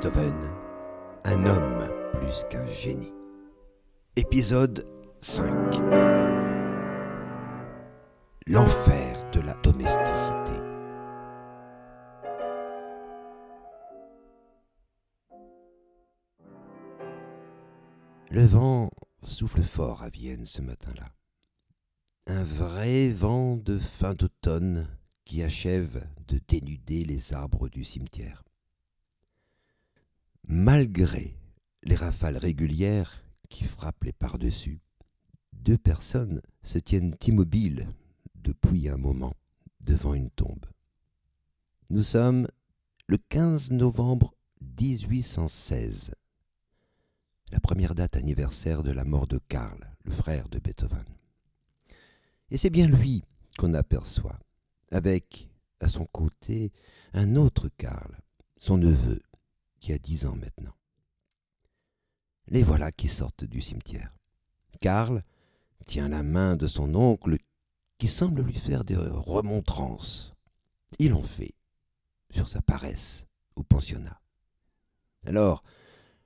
Beethoven, un homme plus qu'un génie. Épisode 5 L'enfer de la domesticité. Le vent souffle fort à Vienne ce matin-là. Un vrai vent de fin d'automne qui achève de dénuder les arbres du cimetière. Malgré les rafales régulières qui frappent les par-dessus, deux personnes se tiennent immobiles depuis un moment devant une tombe. Nous sommes le 15 novembre 1816, la première date anniversaire de la mort de Karl, le frère de Beethoven. Et c'est bien lui qu'on aperçoit, avec à son côté un autre Karl, son neveu, qui a dix ans maintenant. Les voilà qui sortent du cimetière. Karl tient la main de son oncle qui semble lui faire des remontrances. Il en fait sur sa paresse au pensionnat. Alors,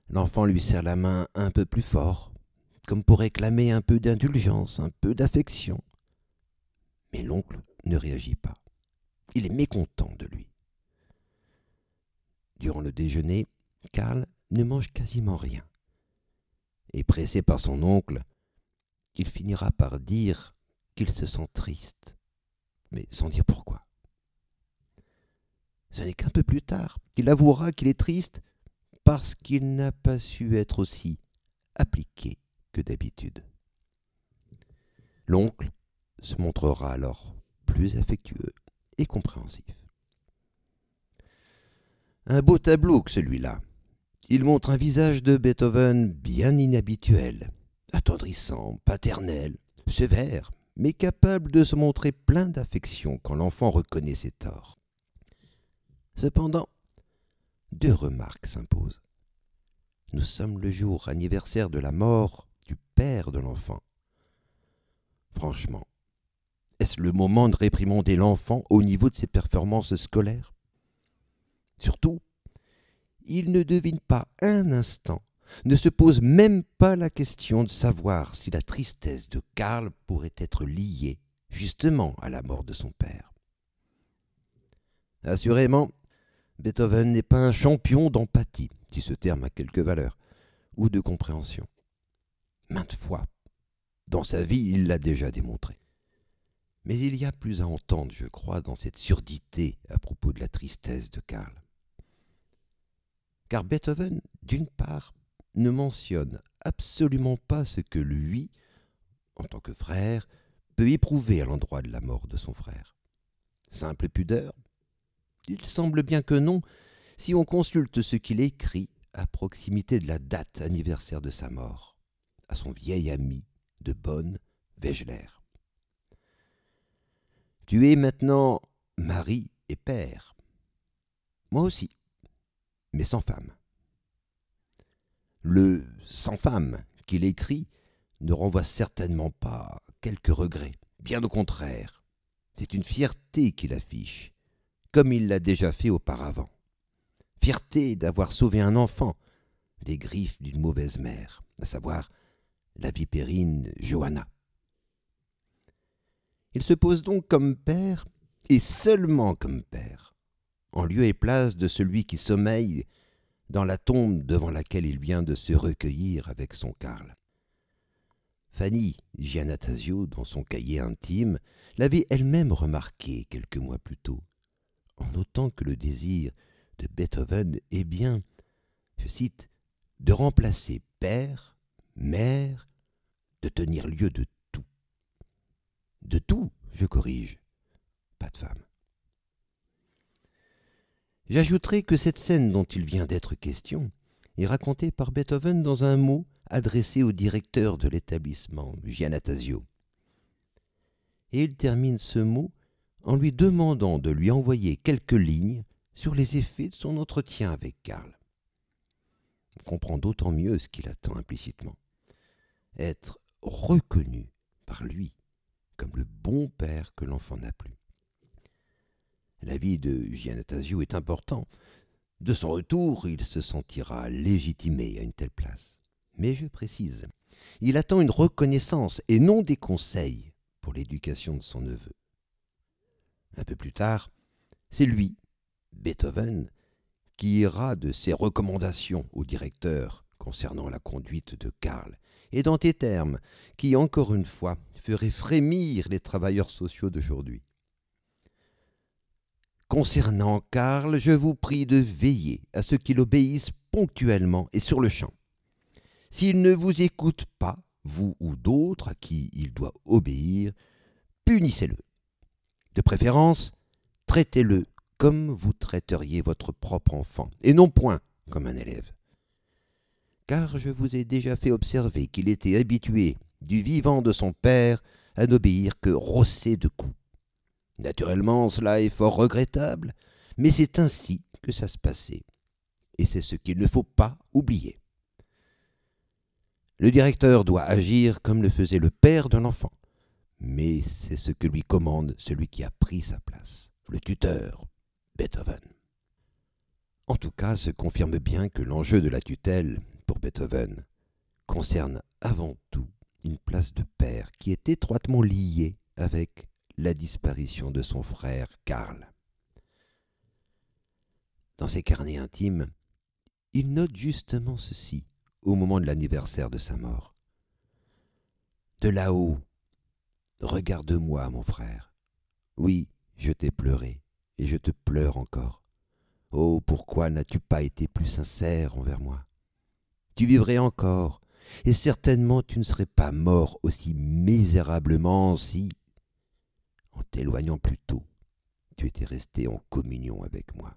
l'enfant lui serre la main un peu plus fort, comme pour réclamer un peu d'indulgence, un peu d'affection. Mais l'oncle ne réagit pas. Il est mécontent de lui. Durant le déjeuner, Karl ne mange quasiment rien. Et pressé par son oncle, il finira par dire qu'il se sent triste, mais sans dire pourquoi. Ce n'est qu'un peu plus tard qu'il avouera qu'il est triste parce qu'il n'a pas su être aussi appliqué que d'habitude. L'oncle se montrera alors plus affectueux et compréhensif. Un beau tableau que celui-là. Il montre un visage de Beethoven bien inhabituel, attendrissant, paternel, sévère, mais capable de se montrer plein d'affection quand l'enfant reconnaît ses torts. Cependant, deux remarques s'imposent. Nous sommes le jour anniversaire de la mort du père de l'enfant. Franchement, est-ce le moment de réprimander l'enfant au niveau de ses performances scolaires? Surtout, il ne devine pas un instant, ne se pose même pas la question de savoir si la tristesse de Karl pourrait être liée justement à la mort de son père. Assurément, Beethoven n'est pas un champion d'empathie, si ce terme a quelque valeur, ou de compréhension. Maintes fois, dans sa vie, il l'a déjà démontré. Mais il y a plus à entendre, je crois, dans cette surdité à propos de la tristesse de Karl car Beethoven, d'une part, ne mentionne absolument pas ce que lui, en tant que frère, peut éprouver à l'endroit de la mort de son frère. Simple pudeur Il semble bien que non, si on consulte ce qu'il écrit à proximité de la date anniversaire de sa mort, à son vieil ami de Bonn, Wegler. Tu es maintenant mari et père. Moi aussi mais sans femme. Le sans femme qu'il écrit ne renvoie certainement pas quelques regrets, bien au contraire. C'est une fierté qu'il affiche, comme il l'a déjà fait auparavant. Fierté d'avoir sauvé un enfant des griffes d'une mauvaise mère, à savoir la vipérine Johanna. Il se pose donc comme père, et seulement comme père, en lieu et place de celui qui sommeille dans la tombe devant laquelle il vient de se recueillir avec son Karl. Fanny Giannatasio, dans son cahier intime, l'avait elle-même remarqué quelques mois plus tôt, en notant que le désir de Beethoven est bien, je cite, de remplacer père, mère, de tenir lieu de tout. De tout, je corrige, pas de femme. J'ajouterai que cette scène dont il vient d'être question est racontée par Beethoven dans un mot adressé au directeur de l'établissement, Giannatasio. Et il termine ce mot en lui demandant de lui envoyer quelques lignes sur les effets de son entretien avec Karl. On comprend d'autant mieux ce qu'il attend implicitement. Être reconnu par lui comme le bon père que l'enfant n'a plus. La vie de Giannatasio est important. De son retour, il se sentira légitimé à une telle place. Mais je précise, il attend une reconnaissance et non des conseils pour l'éducation de son neveu. Un peu plus tard, c'est lui, Beethoven, qui ira de ses recommandations au directeur concernant la conduite de Karl, et dans des termes qui, encore une fois, feraient frémir les travailleurs sociaux d'aujourd'hui. Concernant Karl, je vous prie de veiller à ce qu'il obéisse ponctuellement et sur le champ. S'il ne vous écoute pas, vous ou d'autres à qui il doit obéir, punissez-le. De préférence, traitez-le comme vous traiteriez votre propre enfant, et non point comme un élève. Car je vous ai déjà fait observer qu'il était habitué, du vivant de son père, à n'obéir que rossé de coups. Naturellement, cela est fort regrettable, mais c'est ainsi que ça se passait, et c'est ce qu'il ne faut pas oublier. Le directeur doit agir comme le faisait le père d'un enfant, mais c'est ce que lui commande celui qui a pris sa place, le tuteur, Beethoven. En tout cas, se confirme bien que l'enjeu de la tutelle, pour Beethoven, concerne avant tout une place de père qui est étroitement liée avec la disparition de son frère Karl. Dans ses carnets intimes, il note justement ceci au moment de l'anniversaire de sa mort. De là-haut, regarde-moi, mon frère. Oui, je t'ai pleuré, et je te pleure encore. Oh, pourquoi n'as-tu pas été plus sincère envers moi? Tu vivrais encore, et certainement tu ne serais pas mort aussi misérablement si, en t'éloignant plus tôt, tu étais resté en communion avec moi.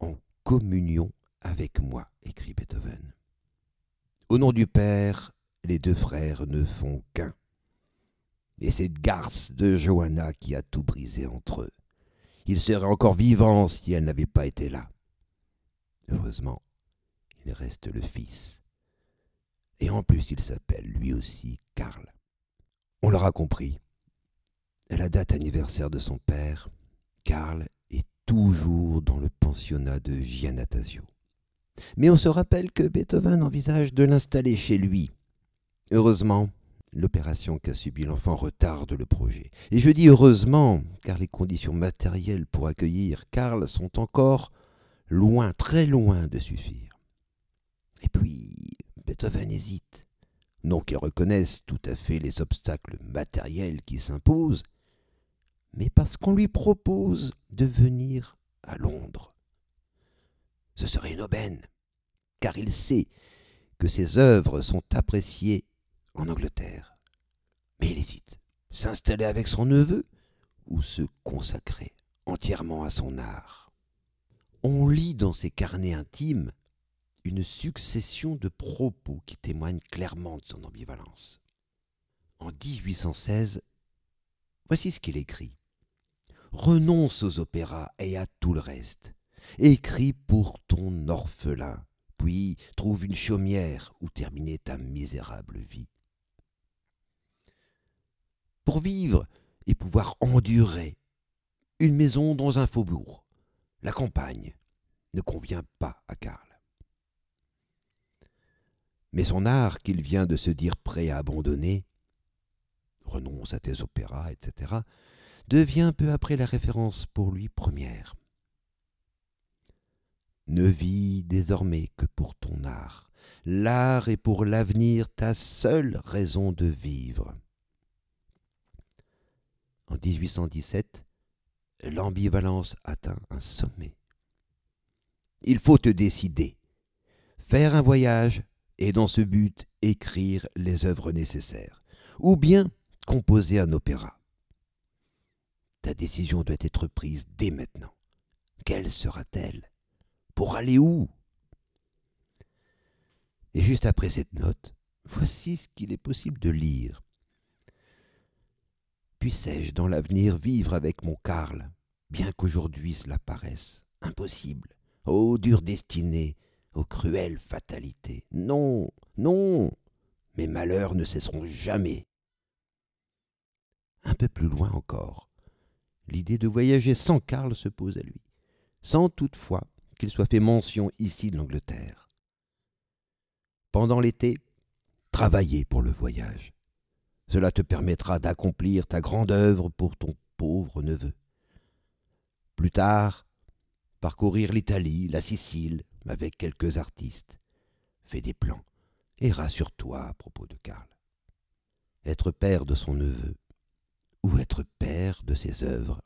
En communion avec moi, écrit Beethoven. Au nom du Père, les deux frères ne font qu'un. Et c'est garce de Johanna qui a tout brisé entre eux. Il serait encore vivant si elle n'avait pas été là. Heureusement, il reste le fils. Et en plus, il s'appelle lui aussi Karl. On l'aura compris. À la date anniversaire de son père, Karl est toujours dans le pensionnat de Giannatasio. Mais on se rappelle que Beethoven envisage de l'installer chez lui. Heureusement, l'opération qu'a subie l'enfant retarde le projet. Et je dis heureusement, car les conditions matérielles pour accueillir Karl sont encore loin, très loin de suffire. Et puis, Beethoven hésite. Non qu'il reconnaisse tout à fait les obstacles matériels qui s'imposent, mais parce qu'on lui propose de venir à Londres. Ce serait une aubaine, car il sait que ses œuvres sont appréciées en Angleterre. Mais il hésite. S'installer avec son neveu ou se consacrer entièrement à son art. On lit dans ses carnets intimes une succession de propos qui témoignent clairement de son ambivalence. En 1816, voici ce qu'il écrit. Renonce aux opéras et à tout le reste. Écris pour ton orphelin, puis trouve une chaumière où terminer ta misérable vie. Pour vivre et pouvoir endurer, une maison dans un faubourg, la campagne, ne convient pas à Karl. Mais son art qu'il vient de se dire prêt à abandonner, renonce à tes opéras, etc., devient peu après la référence pour lui première. Ne vis désormais que pour ton art. L'art est pour l'avenir ta seule raison de vivre. En 1817, l'ambivalence atteint un sommet. Il faut te décider, faire un voyage et dans ce but écrire les œuvres nécessaires, ou bien composer un opéra. Ta décision doit être prise dès maintenant. Quelle sera-t-elle? Pour aller où? Et juste après cette note, voici ce qu'il est possible de lire. Puissais-je dans l'avenir vivre avec mon Karl, bien qu'aujourd'hui cela paraisse impossible Ô dure destinée, aux cruelles fatalités. Non, non, mes malheurs ne cesseront jamais. Un peu plus loin encore, l'idée de voyager sans Karl se pose à lui. sans toutefois qu'il soit fait mention ici de l'Angleterre. Pendant l'été, travaillez pour le voyage. Cela te permettra d'accomplir ta grande œuvre pour ton pauvre neveu. Plus tard, parcourir l'Italie, la Sicile, avec quelques artistes. Fais des plans et rassure-toi à propos de Karl. Être père de son neveu ou être père de ses œuvres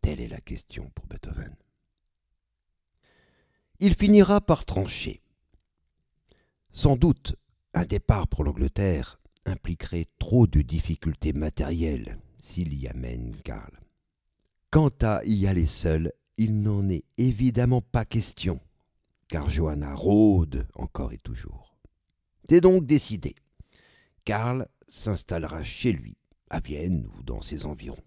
Telle est la question pour Beethoven. Il finira par trancher. Sans doute, un départ pour l'Angleterre impliquerait trop de difficultés matérielles s'il y amène Karl. Quant à y aller seul, il n'en est évidemment pas question, car Johanna rôde encore et toujours. C'est donc décidé. Karl s'installera chez lui, à Vienne ou dans ses environs.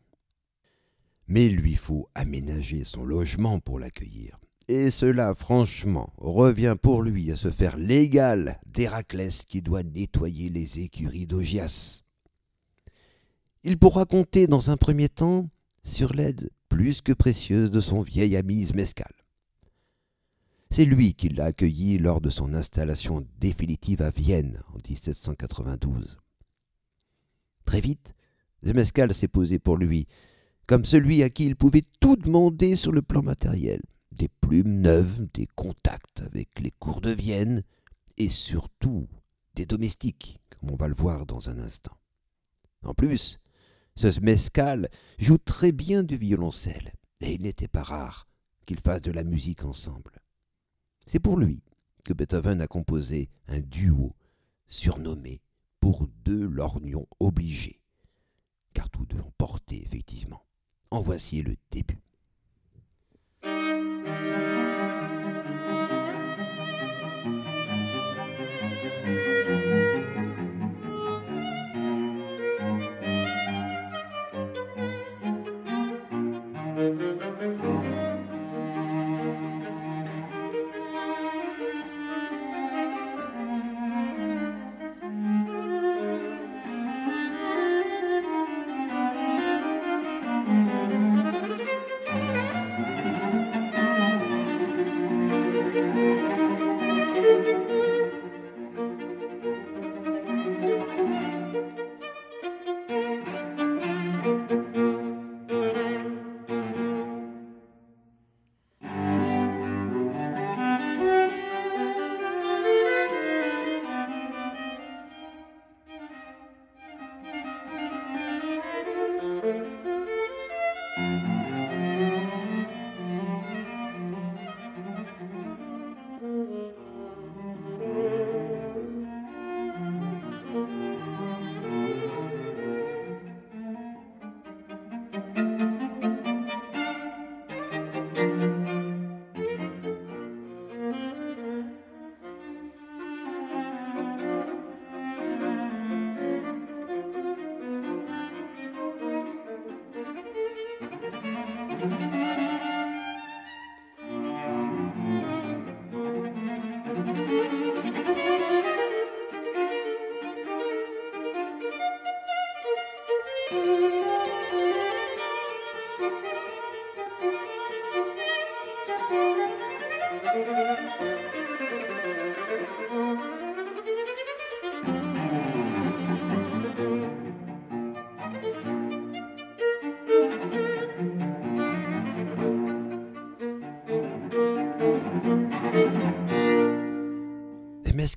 Mais il lui faut aménager son logement pour l'accueillir. Et cela, franchement, revient pour lui à se faire l'égal d'Héraclès qui doit nettoyer les écuries d'Ogias. Il pourra compter dans un premier temps sur l'aide plus que précieuse de son vieil ami Zmeskal. C'est lui qui l'a accueilli lors de son installation définitive à Vienne en 1792. Très vite, Zmeskal s'est posé pour lui comme celui à qui il pouvait tout demander sur le plan matériel. Des plumes neuves, des contacts avec les cours de Vienne, et surtout des domestiques, comme on va le voir dans un instant. En plus, ce mescal joue très bien du violoncelle, et il n'était pas rare qu'ils fassent de la musique ensemble. C'est pour lui que Beethoven a composé un duo surnommé pour deux lorgnons obligés, car tous deux ont porté effectivement en voici le début.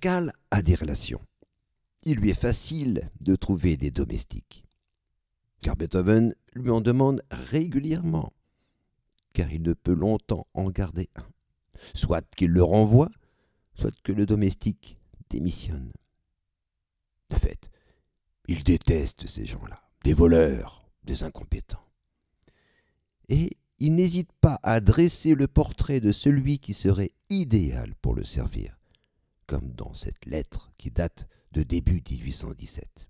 A des relations. Il lui est facile de trouver des domestiques. Car Beethoven lui en demande régulièrement, car il ne peut longtemps en garder un. Soit qu'il le renvoie, soit que le domestique démissionne. De fait, il déteste ces gens-là, des voleurs, des incompétents. Et il n'hésite pas à dresser le portrait de celui qui serait idéal pour le servir comme dans cette lettre qui date de début 1817.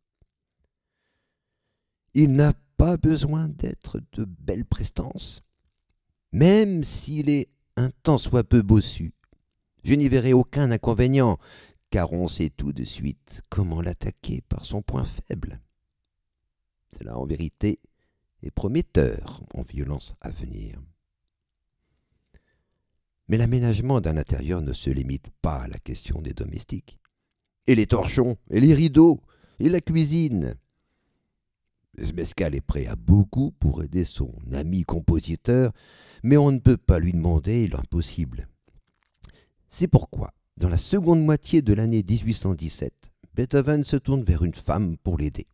Il n'a pas besoin d'être de belle prestance, même s'il est un tant soit peu bossu. Je n'y verrai aucun inconvénient, car on sait tout de suite comment l'attaquer par son point faible. Cela, en vérité, est prometteur en violence à venir. Mais l'aménagement d'un intérieur ne se limite pas à la question des domestiques. Et les torchons, et les rideaux, et la cuisine. Zmeskal est prêt à beaucoup pour aider son ami compositeur, mais on ne peut pas lui demander l'impossible. C'est pourquoi, dans la seconde moitié de l'année 1817, Beethoven se tourne vers une femme pour l'aider.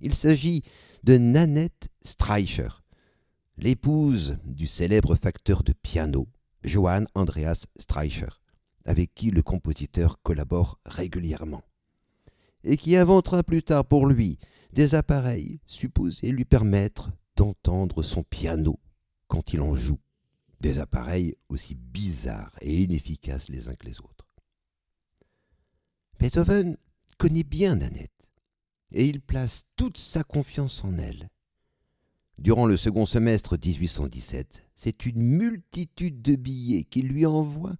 Il s'agit de Nanette Streicher, l'épouse du célèbre facteur de piano, Johann Andreas Streicher, avec qui le compositeur collabore régulièrement, et qui inventera plus tard pour lui des appareils supposés lui permettre d'entendre son piano quand il en joue, des appareils aussi bizarres et inefficaces les uns que les autres. Beethoven connaît bien Nanette, et il place toute sa confiance en elle. Durant le second semestre 1817, c'est une multitude de billets qu'il lui envoie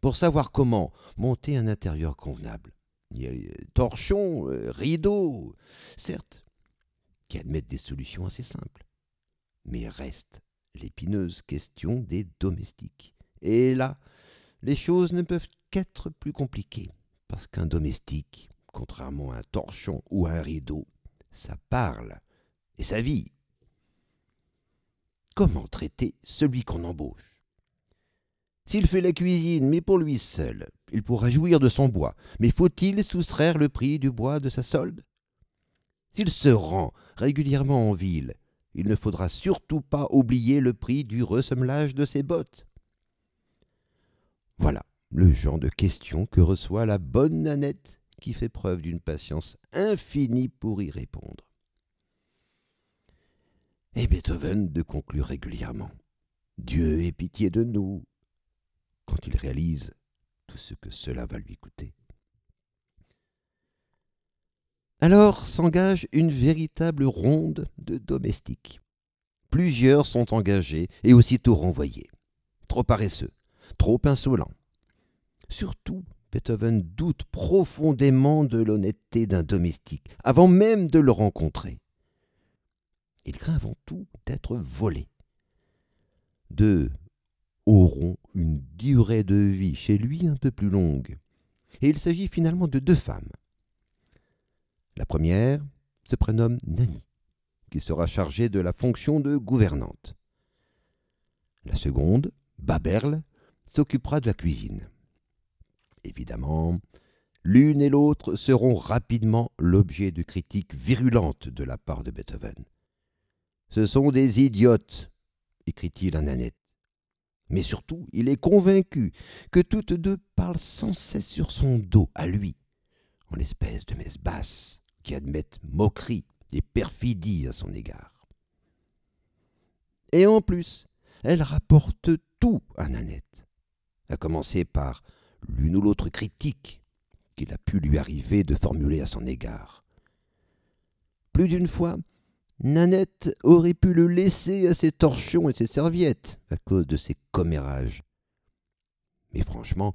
pour savoir comment monter un intérieur convenable. Il y a torchons, euh, rideaux, certes, qui admettent des solutions assez simples. Mais reste l'épineuse question des domestiques. Et là, les choses ne peuvent qu'être plus compliquées, parce qu'un domestique, contrairement à un torchon ou à un rideau, ça parle et ça vit. Comment traiter celui qu'on embauche? S'il fait la cuisine, mais pour lui seul, il pourra jouir de son bois, mais faut-il soustraire le prix du bois de sa solde? S'il se rend régulièrement en ville, il ne faudra surtout pas oublier le prix du ressemelage de ses bottes. Voilà le genre de questions que reçoit la bonne Nanette qui fait preuve d'une patience infinie pour y répondre et Beethoven de conclure régulièrement Dieu ait pitié de nous quand il réalise tout ce que cela va lui coûter. Alors s'engage une véritable ronde de domestiques. Plusieurs sont engagés et aussitôt renvoyés. Trop paresseux, trop insolents. Surtout, Beethoven doute profondément de l'honnêteté d'un domestique, avant même de le rencontrer il craint avant tout d'être volé. Deux auront une durée de vie chez lui un peu plus longue, et il s'agit finalement de deux femmes. La première se prénomme Nanny, qui sera chargée de la fonction de gouvernante. La seconde, Baberle, s'occupera de la cuisine. Évidemment, l'une et l'autre seront rapidement l'objet de critiques virulentes de la part de Beethoven. Ce sont des idiotes, écrit-il à Nanette. Mais surtout, il est convaincu que toutes deux parlent sans cesse sur son dos, à lui, en espèce de messe basse, qui admettent moquerie et perfidie à son égard. Et en plus, elle rapporte tout à Nanette, à commencer par l'une ou l'autre critique qu'il a pu lui arriver de formuler à son égard. Plus d'une fois, Nanette aurait pu le laisser à ses torchons et ses serviettes à cause de ses commérages. Mais franchement,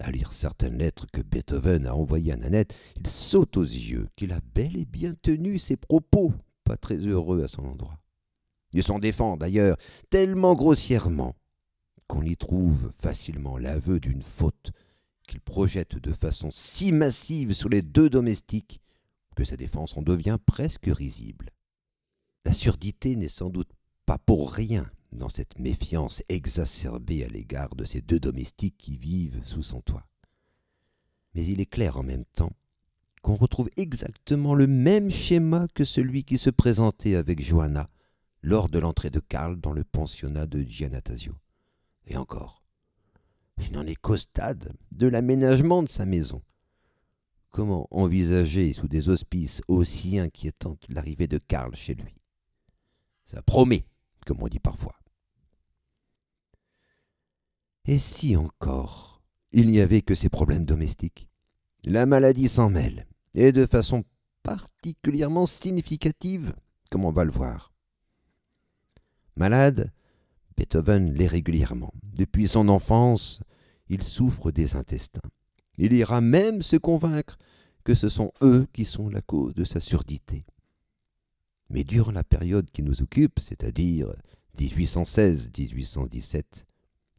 à lire certaines lettres que Beethoven a envoyées à Nanette, il saute aux yeux qu'il a bel et bien tenu ses propos, pas très heureux à son endroit. Il s'en défend d'ailleurs tellement grossièrement qu'on y trouve facilement l'aveu d'une faute qu'il projette de façon si massive sur les deux domestiques que sa défense en devient presque risible. La surdité n'est sans doute pas pour rien dans cette méfiance exacerbée à l'égard de ces deux domestiques qui vivent sous son toit. Mais il est clair en même temps qu'on retrouve exactement le même schéma que celui qui se présentait avec Johanna lors de l'entrée de Karl dans le pensionnat de Giannatasio. Et encore, il n'en est qu'au stade de l'aménagement de sa maison. Comment envisager sous des auspices aussi inquiétants l'arrivée de Karl chez lui? Ça promet, comme on dit parfois. Et si encore il n'y avait que ces problèmes domestiques? La maladie s'en mêle, et de façon particulièrement significative, comme on va le voir. Malade, Beethoven l'est régulièrement. Depuis son enfance, il souffre des intestins. Il ira même se convaincre que ce sont eux qui sont la cause de sa surdité. Mais durant la période qui nous occupe, c'est-à-dire 1816-1817,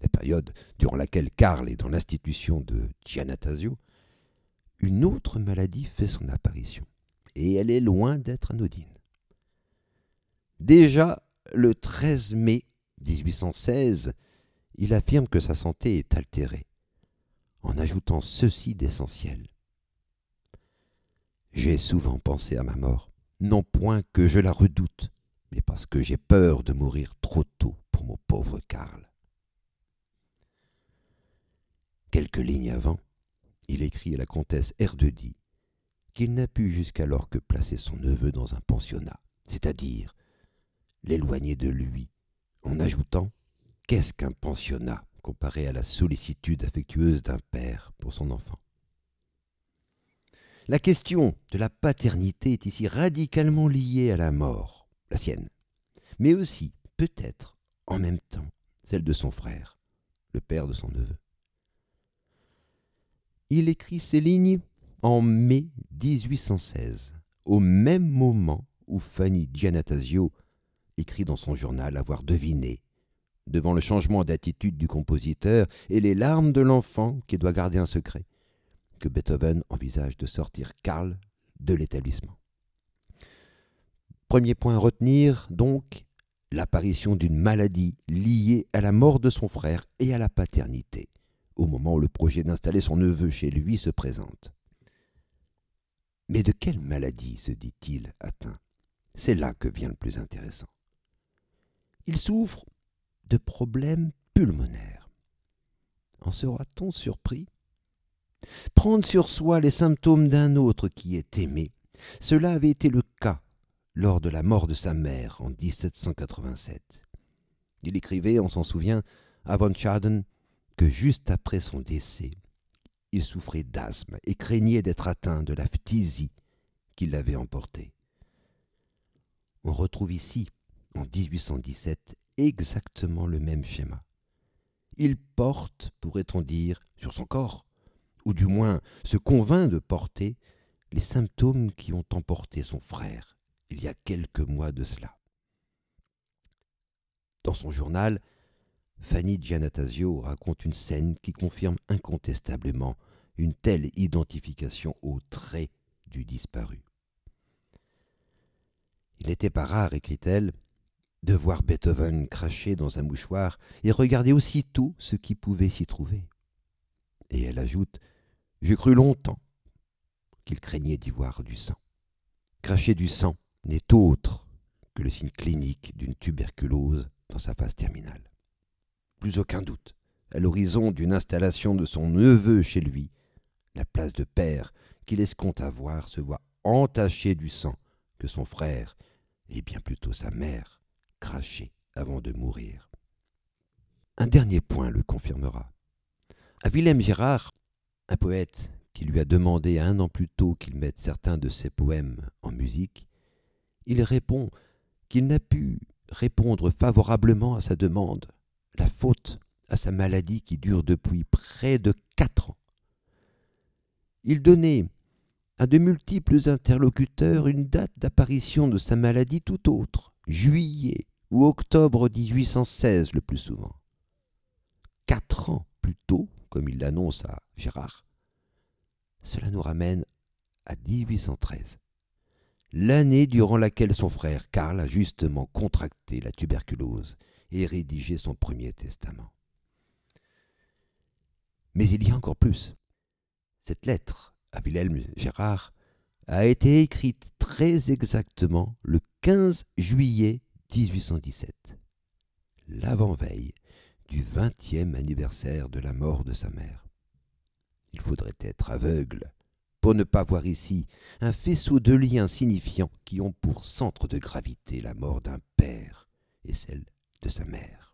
la période durant laquelle Karl est dans l'institution de Giannatasio, une autre maladie fait son apparition, et elle est loin d'être anodine. Déjà le 13 mai 1816, il affirme que sa santé est altérée, en ajoutant ceci d'essentiel. J'ai souvent pensé à ma mort, non point que je la redoute, mais parce que j'ai peur de mourir trop tôt pour mon pauvre Karl. Quelques lignes avant, il écrit à la comtesse Erdedy qu'il n'a pu jusqu'alors que placer son neveu dans un pensionnat, c'est-à-dire l'éloigner de lui, en ajoutant Qu'est-ce qu'un pensionnat comparé à la sollicitude affectueuse d'un père pour son enfant? La question de la paternité est ici radicalement liée à la mort, la sienne, mais aussi, peut-être, en même temps, celle de son frère, le père de son neveu. Il écrit ces lignes en mai 1816, au même moment où Fanny Giannatasio écrit dans son journal avoir deviné, devant le changement d'attitude du compositeur et les larmes de l'enfant qui doit garder un secret, que Beethoven envisage de sortir Karl de l'établissement. Premier point à retenir, donc, l'apparition d'une maladie liée à la mort de son frère et à la paternité au moment où le projet d'installer son neveu chez lui se présente. Mais de quelle maladie se dit-il atteint? C'est là que vient le plus intéressant. Il souffre de problèmes pulmonaires. En sera-t-on surpris? Prendre sur soi les symptômes d'un autre qui est aimé, cela avait été le cas lors de la mort de sa mère en 1787. Il écrivait, on s'en souvient, à von Schaden que juste après son décès, il souffrait d'asthme et craignait d'être atteint de la phtisie qui l'avait emporté. On retrouve ici, en 1817, exactement le même schéma. Il porte, pourrait-on dire, sur son corps, ou du moins se convainc de porter, les symptômes qui ont emporté son frère il y a quelques mois de cela. Dans son journal, Fanny Giannatasio raconte une scène qui confirme incontestablement une telle identification au trait du disparu. Il n'était pas rare, écrit-elle, de voir Beethoven cracher dans un mouchoir et regarder aussitôt ce qui pouvait s'y trouver. Et elle ajoute J'ai cru longtemps qu'il craignait d'y voir du sang. Cracher du sang n'est autre que le signe clinique d'une tuberculose dans sa phase terminale plus aucun doute, à l'horizon d'une installation de son neveu chez lui, la place de père qu'il escompte avoir se voit entachée du sang que son frère, et bien plutôt sa mère, crachait avant de mourir. Un dernier point le confirmera. À Willem Gérard, un poète qui lui a demandé un an plus tôt qu'il mette certains de ses poèmes en musique, il répond qu'il n'a pu répondre favorablement à sa demande la faute à sa maladie qui dure depuis près de quatre ans. Il donnait à de multiples interlocuteurs une date d'apparition de sa maladie tout autre, juillet ou octobre 1816 le plus souvent. Quatre ans tôt, comme il l'annonce à Gérard, cela nous ramène à 1813, l'année durant laquelle son frère Karl a justement contracté la tuberculose et rédigé son premier testament. Mais il y a encore plus. Cette lettre à Wilhelm Gérard a été écrite très exactement le 15 juillet 1817, l'avant-veille du vingtième anniversaire de la mort de sa mère. Il faudrait être aveugle pour ne pas voir ici un faisceau de liens signifiants qui ont pour centre de gravité la mort d'un père et celle de sa mère.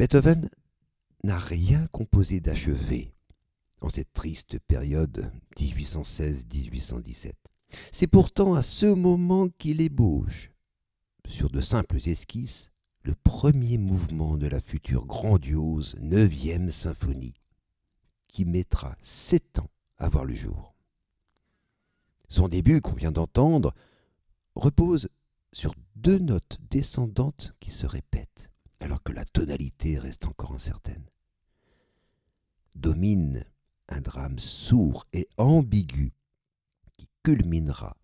Beethoven n'a rien composé d'achevé en cette triste période 1816-1817. C'est pourtant à ce moment qu'il ébauche, sur de simples esquisses, le premier mouvement de la future grandiose neuvième symphonie, qui mettra sept ans à voir le jour. Son début, qu'on vient d'entendre, repose sur deux notes descendantes qui se répètent, alors que la tonalité reste encore incertaine. Domine un drame sourd et ambigu qui culminera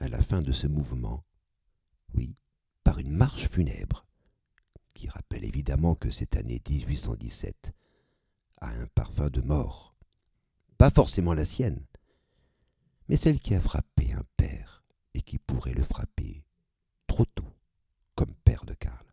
à la fin de ce mouvement, oui, par une marche funèbre, qui rappelle évidemment que cette année 1817 a un parfum de mort, pas forcément la sienne, mais celle qui a frappé un père et qui pourrait le frapper trop tôt, comme père de Karl.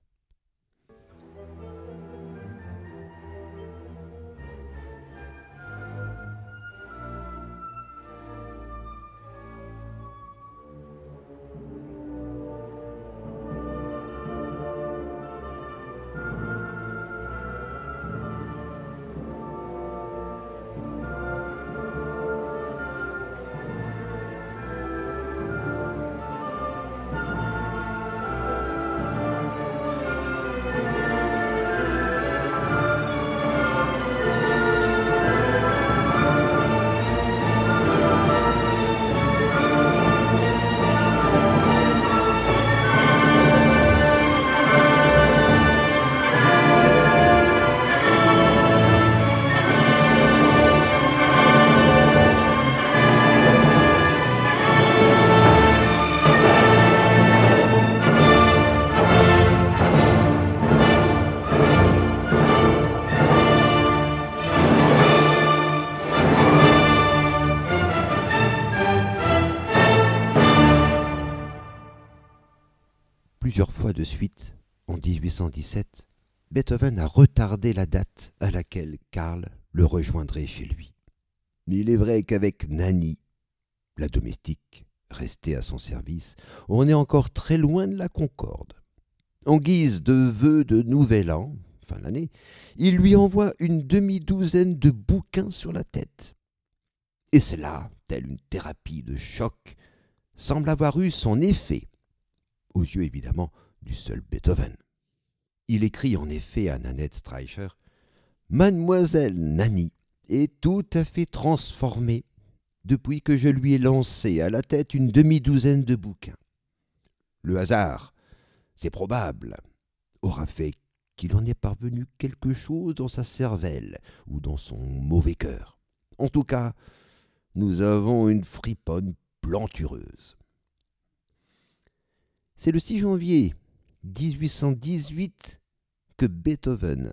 De suite, en 1817, Beethoven a retardé la date à laquelle Karl le rejoindrait chez lui. Il est vrai qu'avec Nanny, la domestique restée à son service, on est encore très loin de la concorde. En guise de vœu de nouvel an, fin l'année, il lui envoie une demi-douzaine de bouquins sur la tête. Et cela, telle une thérapie de choc, semble avoir eu son effet aux yeux évidemment du seul Beethoven. Il écrit en effet à Nanette Streicher Mademoiselle Nanny est tout à fait transformée depuis que je lui ai lancé à la tête une demi-douzaine de bouquins. Le hasard, c'est probable, aura fait qu'il en est parvenu quelque chose dans sa cervelle ou dans son mauvais cœur. En tout cas, nous avons une friponne plantureuse. C'est le 6 janvier 1818 que Beethoven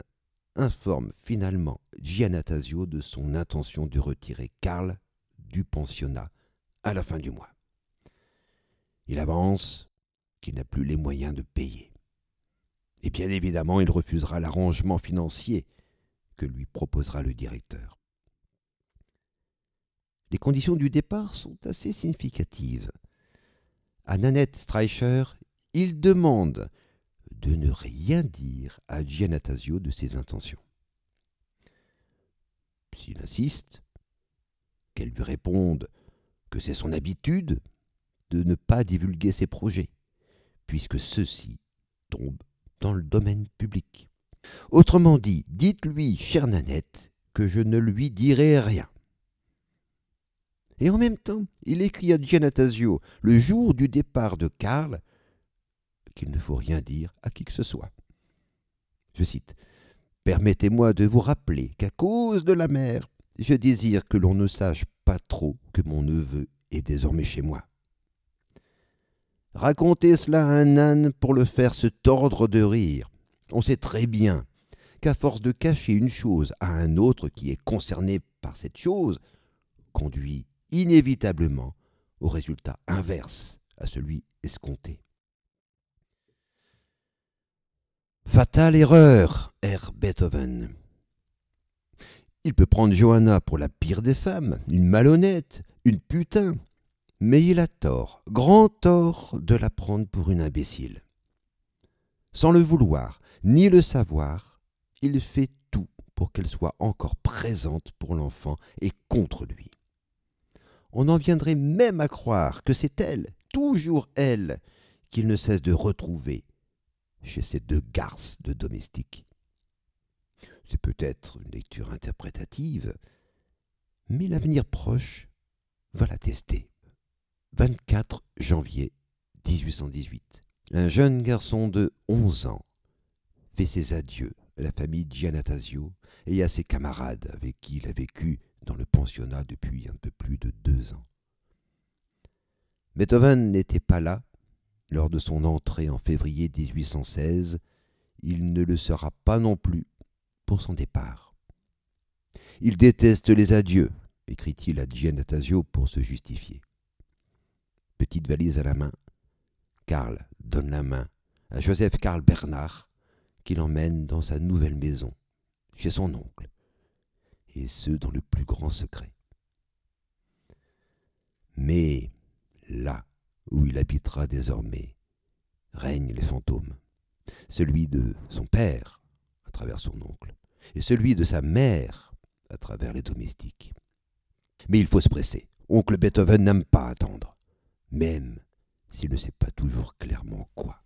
informe finalement Giannatasio de son intention de retirer Karl du pensionnat à la fin du mois. Il avance qu'il n'a plus les moyens de payer. Et bien évidemment, il refusera l'arrangement financier que lui proposera le directeur. Les conditions du départ sont assez significatives à Nanette Streicher, il demande de ne rien dire à Giannatasio de ses intentions. S'il insiste, qu'elle lui réponde que c'est son habitude de ne pas divulguer ses projets, puisque ceux-ci tombent dans le domaine public. Autrement dit, dites-lui, chère Nanette, que je ne lui dirai rien. Et en même temps, il écrit à Giannatasio, le jour du départ de Karl, qu'il ne faut rien dire à qui que ce soit. Je cite Permettez-moi de vous rappeler qu'à cause de la mer, je désire que l'on ne sache pas trop que mon neveu est désormais chez moi. Racontez cela à un âne pour le faire se tordre de rire. On sait très bien qu'à force de cacher une chose à un autre qui est concerné par cette chose, conduit inévitablement au résultat inverse à celui escompté. Fatale erreur, R. Beethoven. Il peut prendre Johanna pour la pire des femmes, une malhonnête, une putain, mais il a tort, grand tort, de la prendre pour une imbécile. Sans le vouloir, ni le savoir, il fait tout pour qu'elle soit encore présente pour l'enfant et contre lui. On en viendrait même à croire que c'est elle, toujours elle, qu'il ne cesse de retrouver chez ces deux garces de domestiques. C'est peut-être une lecture interprétative, mais l'avenir proche va la tester. 24 janvier 1818. Un jeune garçon de 11 ans fait ses adieux à la famille Giannatasio et à ses camarades avec qui il a vécu dans le pensionnat depuis un peu plus de deux ans. Beethoven n'était pas là lors de son entrée en février 1816, il ne le sera pas non plus pour son départ. Il déteste les adieux, écrit-il à Giannatasio pour se justifier. Petite valise à la main, Karl donne la main à Joseph Karl Bernard, qui l'emmène dans sa nouvelle maison, chez son oncle, et ce dans le plus grand secret. Mais là où il habitera désormais règnent les fantômes, celui de son père à travers son oncle, et celui de sa mère à travers les domestiques. Mais il faut se presser. Oncle Beethoven n'aime pas attendre, même s'il ne sait pas toujours clairement quoi.